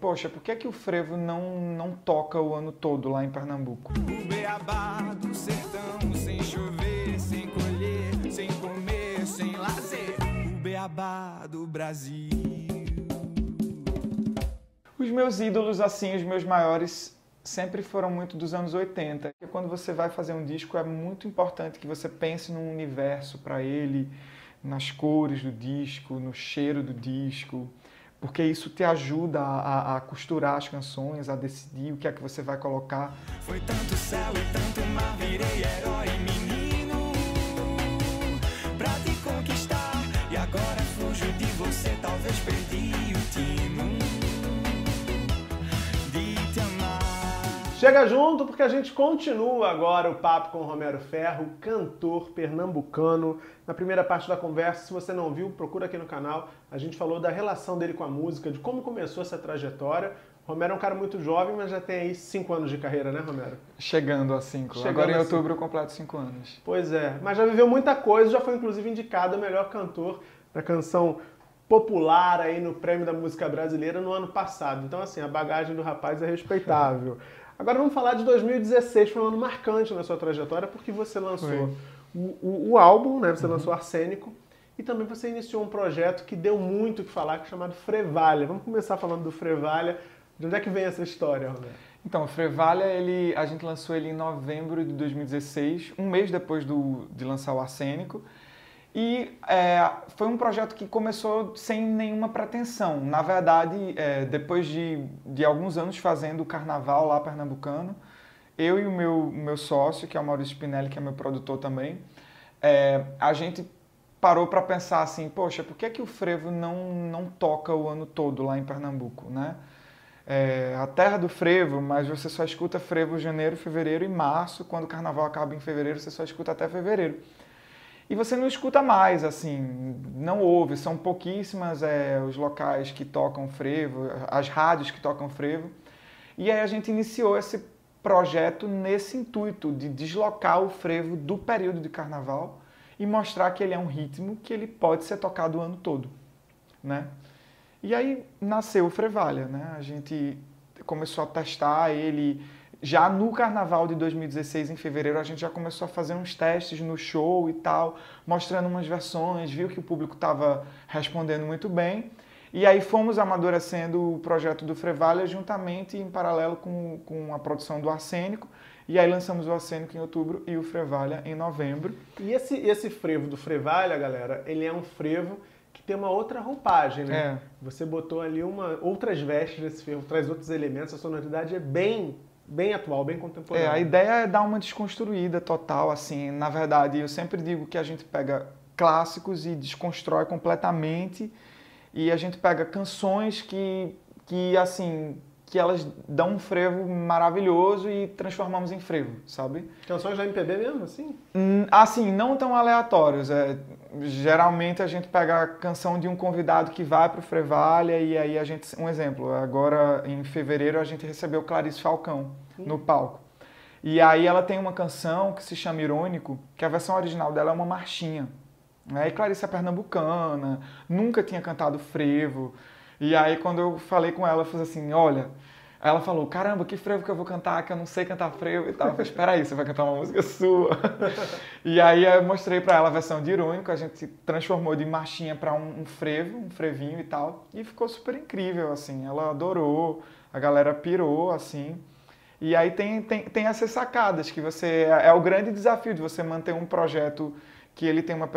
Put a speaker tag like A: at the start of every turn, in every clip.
A: Poxa, por que, é que o frevo não, não toca o ano todo lá em Pernambuco?
B: O beabá do sertão, sem chover, sem colher, sem comer, sem lazer. O beabá do Brasil.
A: Os meus ídolos, assim, os meus maiores, sempre foram muito dos anos 80. Quando você vai fazer um disco, é muito importante que você pense num universo para ele, nas cores do disco, no cheiro do disco porque isso te ajuda a, a, costurar as canções, a decidir o que é que você vai colocar.
B: Foi tanto céu e tanto mar, virei herói menino pra te conquistar. E agora fujo de você,
C: Chega junto porque a gente continua agora o papo com Romero Ferro, cantor pernambucano. Na primeira parte da conversa, se você não viu, procura aqui no canal. A gente falou da relação dele com a música, de como começou essa trajetória. Romero é um cara muito jovem, mas já tem aí cinco anos de carreira, né, Romero?
A: Chegando a cinco. Agora em outubro eu completo cinco anos.
C: Pois é, mas já viveu muita coisa, já foi inclusive indicado o melhor cantor da canção popular aí no Prêmio da Música Brasileira no ano passado. Então, assim, a bagagem do rapaz é respeitável. Agora vamos falar de 2016, foi um ano marcante na sua trajetória, porque você lançou o, o, o, álbum, né? Você uhum. lançou Arsênico, e também você iniciou um projeto que deu muito o que falar, que é chamado Frevalha. Vamos começar falando do Frevalha. De onde é que vem essa história, Roberto?
A: Então, o Frevalha, ele, a gente lançou ele em novembro de 2016, um mês depois do, de lançar o Arsênico. E é, foi um projeto que começou sem nenhuma pretensão. Na verdade, é, depois de, de alguns anos fazendo o carnaval lá pernambucano, eu e o meu, meu sócio, que é o Maurício Spinelli, que é meu produtor também, é, a gente parou para pensar assim, poxa, por que, é que o frevo não, não toca o ano todo lá em Pernambuco, né? É, a terra do frevo, mas você só escuta frevo janeiro, fevereiro e março. Quando o carnaval acaba em fevereiro, você só escuta até fevereiro e você não escuta mais, assim, não ouve, são pouquíssimas é, os locais que tocam frevo, as rádios que tocam frevo. E aí a gente iniciou esse projeto nesse intuito de deslocar o frevo do período de carnaval e mostrar que ele é um ritmo que ele pode ser tocado o ano todo, né? E aí nasceu o Frevalha, né? A gente começou a testar ele já no carnaval de 2016, em fevereiro, a gente já começou a fazer uns testes no show e tal, mostrando umas versões, viu que o público estava respondendo muito bem. E aí fomos amadurecendo o projeto do Frevalha juntamente em paralelo com, com a produção do Arsênico. E aí lançamos o Arsênico em outubro e o Frevalha em novembro.
C: E esse, esse frevo do Frevalha, galera, ele é um frevo que tem uma outra roupagem, né? É. Você botou ali uma, outras vestes nesse frevo, traz outros elementos, a sonoridade é bem bem atual, bem contemporâneo.
A: É, a ideia é dar uma desconstruída total, assim. Na verdade, eu sempre digo que a gente pega clássicos e desconstrói completamente e a gente pega canções que, que assim, que elas dão um frevo maravilhoso e transformamos em frevo, sabe?
C: Canções da MPB mesmo, assim?
A: Assim, não tão aleatórios. É, geralmente a gente pega a canção de um convidado que vai para o Frevalha e aí a gente... Um exemplo, agora em fevereiro a gente recebeu Clarice Falcão Sim. no palco. E aí ela tem uma canção que se chama Irônico, que a versão original dela é uma marchinha. Né? E Clarice é pernambucana, nunca tinha cantado frevo. E aí quando eu falei com ela, eu falei assim, olha, ela falou, caramba, que frevo que eu vou cantar, que eu não sei cantar frevo e tal. Eu falei, espera aí, você vai cantar uma música sua. e aí eu mostrei para ela a versão de irônico, a gente transformou de marchinha para um, um, frevo, um frevinho e tal. E ficou super incrível, assim. Ela adorou, a galera pirou, assim. E aí tem, tem, tem essas sacadas que você... É, é o grande desafio de você manter um projeto que ele tem uma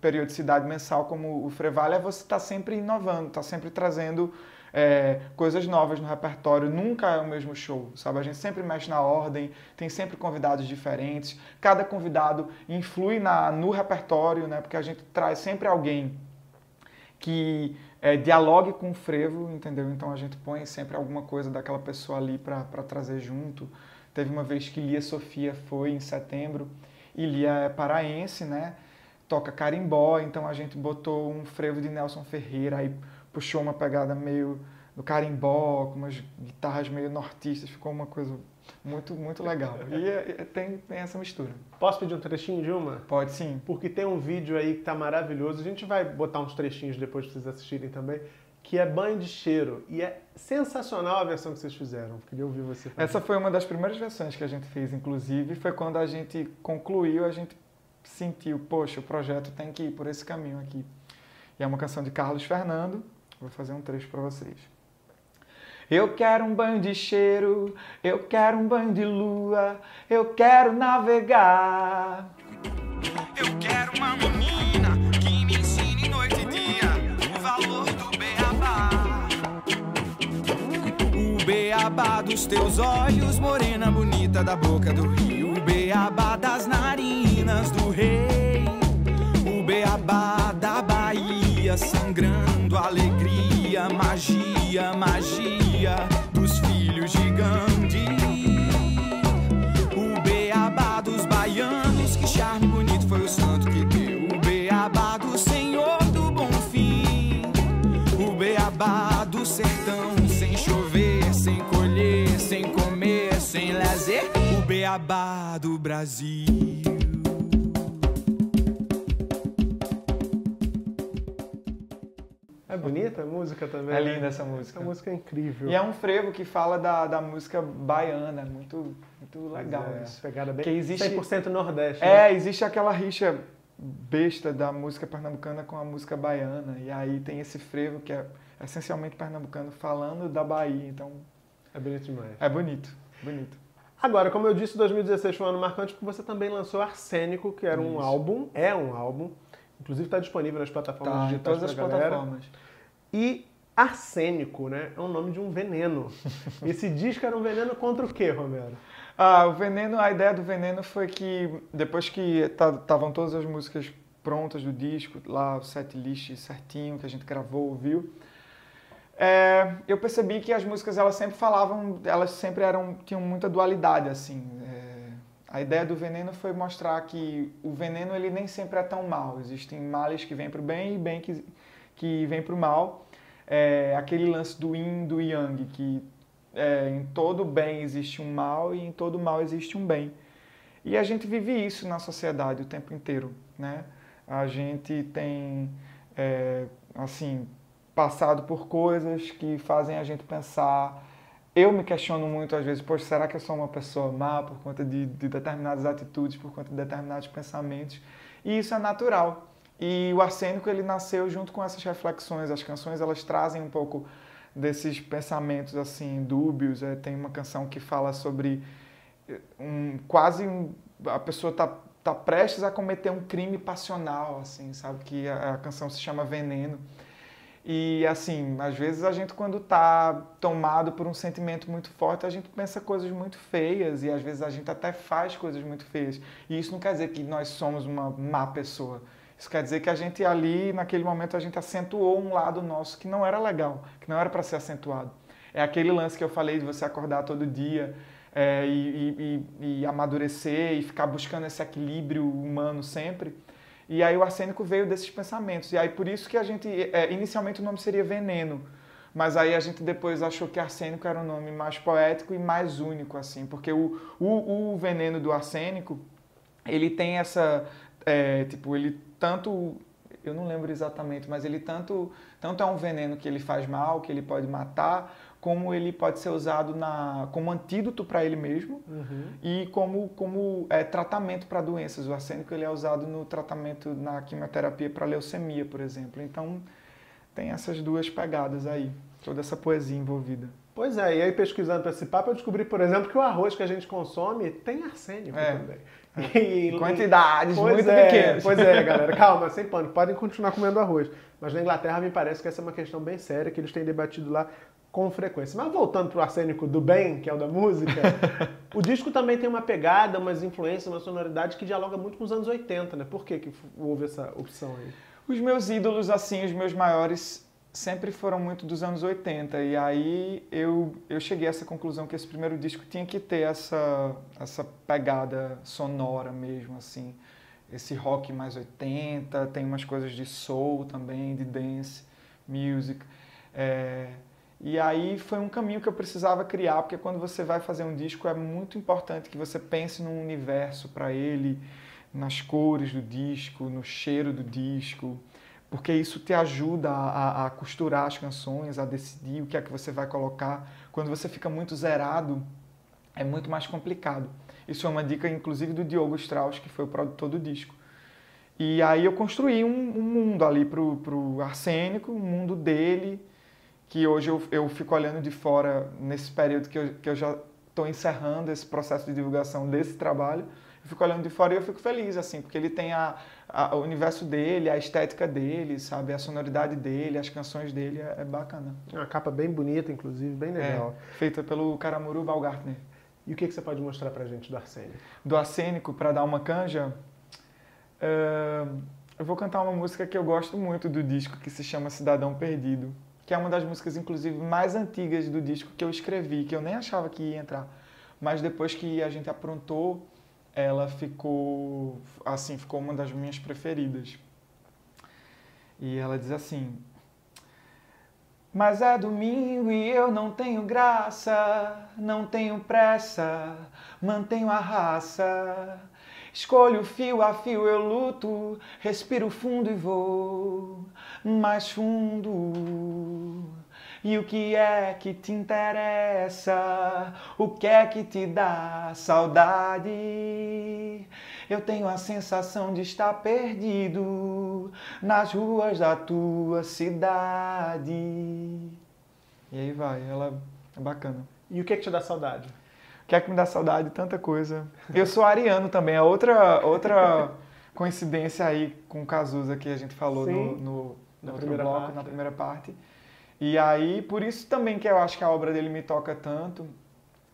A: periodicidade mensal como o Frevalha, é você estar tá sempre inovando, está sempre trazendo é, coisas novas no repertório, nunca é o mesmo show, sabe? A gente sempre mexe na ordem, tem sempre convidados diferentes, cada convidado influi na, no repertório, né? Porque a gente traz sempre alguém que é, dialogue com o frevo, entendeu? Então a gente põe sempre alguma coisa daquela pessoa ali para trazer junto. Teve uma vez que Lia Sofia foi em setembro, e Lia é paraense, né? Toca carimbó, então a gente botou um frevo de Nelson Ferreira, aí puxou uma pegada meio do carimbó, com umas guitarras meio nortistas, ficou uma coisa muito, muito legal. E é, é, tem, tem essa mistura.
C: Posso pedir um trechinho de uma?
A: Pode sim.
C: Porque tem um vídeo aí que tá maravilhoso, a gente vai botar uns trechinhos depois para vocês assistirem também, que é Banho de Cheiro. E é sensacional a versão que vocês fizeram. Queria ouvir você.
A: Essa foi uma das primeiras versões que a gente fez, inclusive, foi quando a gente concluiu, a gente sentiu, poxa, o projeto tem que ir por esse caminho aqui. E é uma canção de Carlos Fernando, vou fazer um trecho para vocês. Eu quero um banho de cheiro, eu quero um banho de lua, eu quero navegar.
B: Beabá dos teus olhos, morena bonita da boca do rio. O beabá das narinas do rei. O beabá da Bahia, sangrando alegria, magia, magia beabá do Brasil.
C: É bonita a música também?
A: É
C: né?
A: linda essa música.
C: Essa música é incrível.
A: E é um frevo que fala da, da música baiana, muito, muito legal
C: é,
A: isso.
C: Pegada bem
A: Que existe-
C: 100% Nordeste. né?
A: É, existe aquela rixa besta da música pernambucana com a música baiana. E aí tem esse frevo que é essencialmente pernambucano falando da Bahia. Então
C: É bonito demais.
A: é bonito, bonito.
C: Agora, como eu disse, 2016 foi um ano marcante porque você também lançou Arsênico, que era um
A: Isso.
C: álbum, é um álbum, inclusive está disponível nas plataformas
A: Tá, em
C: digitais
A: todas as
C: galera.
A: plataformas.
C: E arsênico, né? É o nome de um veneno. Esse disco era um veneno contra o quê, Romero?
A: Ah, o veneno, a ideia do veneno foi que depois que estavam todas as músicas prontas do disco, lá o set list certinho que a gente gravou, ouviu, é, eu percebi que as músicas elas sempre falavam, elas sempre eram tinham muita dualidade assim. É, a ideia do veneno foi mostrar que o veneno ele nem sempre é tão mal. Existem males que vêm para o bem e bem que que vem para o mal. É, aquele lance do yin do yang que é, em todo bem existe um mal e em todo mal existe um bem. E a gente vive isso na sociedade o tempo inteiro, né? A gente tem, é, assim, passado por coisas que fazem a gente pensar. Eu me questiono muito às vezes, poxa, será que eu sou uma pessoa má por conta de, de determinadas atitudes, por conta de determinados pensamentos? E isso é natural. E o Arsênico ele nasceu junto com essas reflexões. As canções elas trazem um pouco desses pensamentos assim dúbios. É, tem uma canção que fala sobre um quase um, a pessoa tá tá prestes a cometer um crime passional, assim, sabe que a, a canção se chama Veneno. E assim, às vezes a gente quando tá tomado por um sentimento muito forte, a gente pensa coisas muito feias e às vezes a gente até faz coisas muito feias. E isso não quer dizer que nós somos uma má pessoa. Isso quer dizer que a gente ali, naquele momento, a gente acentuou um lado nosso que não era legal, que não era para ser acentuado. É aquele lance que eu falei de você acordar todo dia é, e, e- e- e amadurecer e ficar buscando esse equilíbrio humano sempre. E aí o arsênico veio desses pensamentos. E aí por isso que a gente, é, inicialmente o nome seria veneno, mas aí a gente depois achou que arsênico era um nome mais poético e mais único, assim, porque o, o, o veneno do arsênico, ele tem essa, é, tipo, ele tanto, eu não lembro exatamente, mas ele tanto, tanto é um veneno que ele faz mal, que ele pode matar, como ele pode ser usado na, como antídoto para ele mesmo e como, como é, tratamento para doenças. O arsênico ele é usado no tratamento, na quimioterapia para leucemia, por exemplo. Então, tem essas duas pegadas aí, toda essa poesia envolvida.
C: Pois é, e aí pesquisando para esse papo, eu descobri, por exemplo, que o arroz que a gente consome tem arsênico
A: É.
C: também. E-
A: Quantidades
C: Pois
A: muito
C: é,
A: pequenas.
C: Pois é, galera, calma, sem pânico, podem continuar comendo arroz. Mas na Inglaterra me parece que essa é uma questão bem séria que eles têm debatido lá com frequência. Mas voltando pro arsênico do bem, que é o da música, o disco também tem uma pegada, umas influências, uma sonoridade que dialoga muito com os anos 80, né? Por que, que houve essa opção aí?
A: Os meus ídolos, assim, os meus maiores, sempre foram muito dos anos 80. E aí eu, eu cheguei a essa conclusão que esse primeiro disco tinha que ter essa, essa pegada sonora mesmo, assim. Esse rock mais 80, tem umas coisas de soul também, de dance, music. É, e aí foi um caminho que eu precisava criar, porque quando você vai fazer um disco é muito importante que você pense num universo para ele, nas cores do disco, no cheiro do disco, porque isso te ajuda a, a, costurar as canções, a decidir o que é que você vai colocar. Quando você fica muito zerado, é muito mais complicado. Isso é uma dica, inclusive, do Diogo Strauss, que foi o produtor do disco. E aí eu construí um, um mundo ali pro, pro Arsênico, um mundo dele, que hoje eu, eu fico olhando de fora nesse período que eu, que eu já estou encerrando esse processo de divulgação desse trabalho. Eu fico olhando de fora e eu fico feliz, assim, porque ele tem a, a, o universo dele, a estética dele, sabe? A sonoridade dele, as canções dele, é, é bacana.
C: Uma capa bem bonita, inclusive, bem legal.
A: É, feita pelo Caramuru Balgartner.
C: E o que, que você pode mostrar pra gente do arsênico?
A: Do arsênico, para dar uma canja, uh, eu vou cantar uma música que eu gosto muito do disco, que se chama Cidadão Perdido, que é uma das músicas, inclusive, mais antigas do disco que eu escrevi, que eu nem achava que ia entrar. Mas depois que a gente aprontou ela ficou assim, ficou uma das minhas preferidas. E ela diz assim: Mas é domingo e eu não tenho graça, não tenho pressa, mantenho a raça. Escolho fio a fio, eu luto, respiro fundo e vou mais fundo. E o que é que te interessa? O que é que te dá saudade? Eu tenho a sensação de estar perdido nas ruas da tua cidade. E aí vai, ela é bacana.
C: E o que é que te dá saudade?
A: O que é que me dá saudade? Tanta coisa. Eu sou ariano também, é outra, outra coincidência aí com o Cazuza que a gente falou no, no, no outro bloco, parte, na primeira parte. E aí, por isso também que eu acho que a obra dele me toca tanto.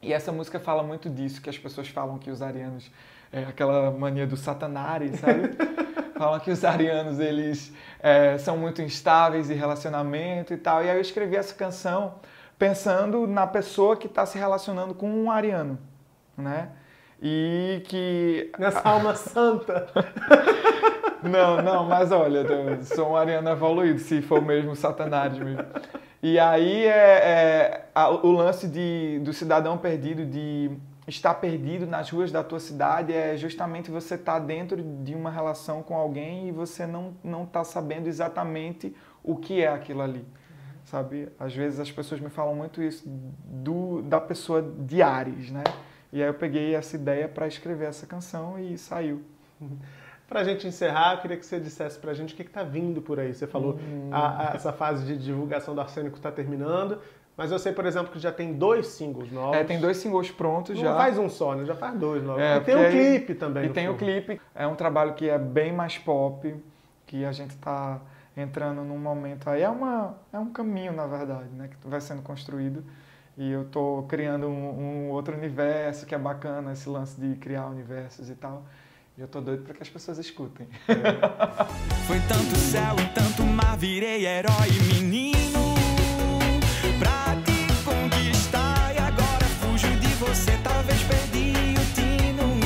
A: E essa música fala muito disso, que as pessoas falam que os arianos, é aquela mania do satanari, sabe? falam que os arianos, eles é, são muito instáveis em relacionamento e tal. E aí eu escrevi essa canção pensando na pessoa que está se relacionando com um ariano, né? E que...
C: Nessa alma santa.
A: Não, não, mas olha, eu sou um ariano evoluído, se for mesmo satanás mesmo. E aí é, é a, o lance de, do cidadão perdido, de estar perdido nas ruas da tua cidade, é justamente você estar tá dentro de uma relação com alguém e você não não tá sabendo exatamente o que é aquilo ali. Sabe? Às vezes as pessoas me falam muito isso do, da pessoa de Ares, né? E aí eu peguei essa ideia para escrever essa canção e saiu.
C: Para a gente encerrar, eu queria que você dissesse para a gente o que está vindo por aí. Você falou hum. a, a, essa fase de divulgação do Arsênico está terminando, mas eu sei, por exemplo, que já tem dois singles novos.
A: É, tem dois singles prontos
C: Não
A: já.
C: Não faz um só, né? Já faz dois novos. É, e tem o um clipe também.
A: E tem o clipe. É um trabalho que é bem mais pop, que a gente está entrando num momento aí. É, uma, é um caminho, na verdade, né? Que vai sendo construído. E eu estou criando um, um outro universo que é bacana, esse lance de criar universos e tal. E eu tô doido para que as pessoas escutem. É.
B: Foi tanto céu e tanto mar, virei herói menino pra te conquistar. E agora fujo de você, talvez perdi o tino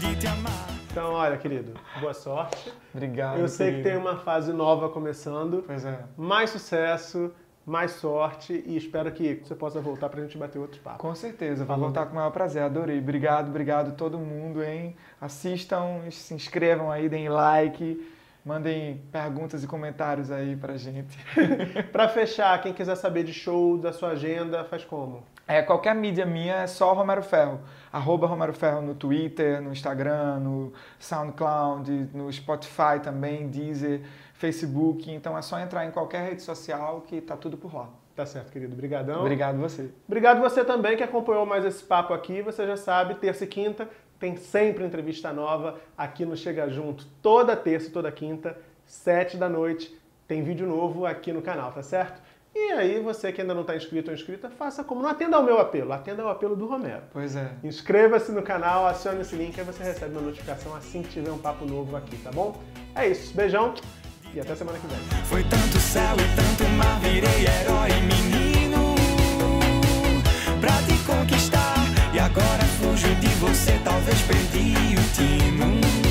B: de te amar.
C: Então, olha, querido, boa sorte.
A: Obrigado.
C: Eu sei
A: querido.
C: que tem uma fase nova começando.
A: Pois é.
C: Mais sucesso mais sorte e espero que você possa voltar para a gente bater outros papos.
A: Com certeza, vou voltar com o maior prazer, adorei. Obrigado, obrigado todo mundo, hein? Assistam, se inscrevam aí, deem like, mandem perguntas e comentários aí pra gente.
C: para fechar, quem quiser saber de show, da sua agenda, faz como?
A: É, qualquer mídia minha é só Romero Ferro. Arroba Romero Ferro no Twitter, no Instagram, no SoundCloud, no Spotify também, Deezer. Facebook, então é só entrar em qualquer rede social que tá tudo por lá.
C: Tá certo, querido. Obrigadão.
A: Obrigado você.
C: Obrigado você também que acompanhou mais esse papo aqui. Você já sabe, terça e quinta tem sempre entrevista nova aqui no Chega Junto. Toda terça e toda quinta, sete da noite, tem vídeo novo aqui no canal, tá certo? E aí, você que ainda não está inscrito ou inscrita, faça como. Não atenda ao meu apelo, atenda ao apelo do Romero.
A: Pois é.
C: Inscreva-se no canal, acione esse link, aí você recebe uma notificação assim que tiver um papo novo aqui, tá bom? É isso, beijão. E até semana que vem.
B: Foi tanto céu e tanto mar, virei herói menino pra te conquistar. E agora fujo de você, talvez perdi o tino.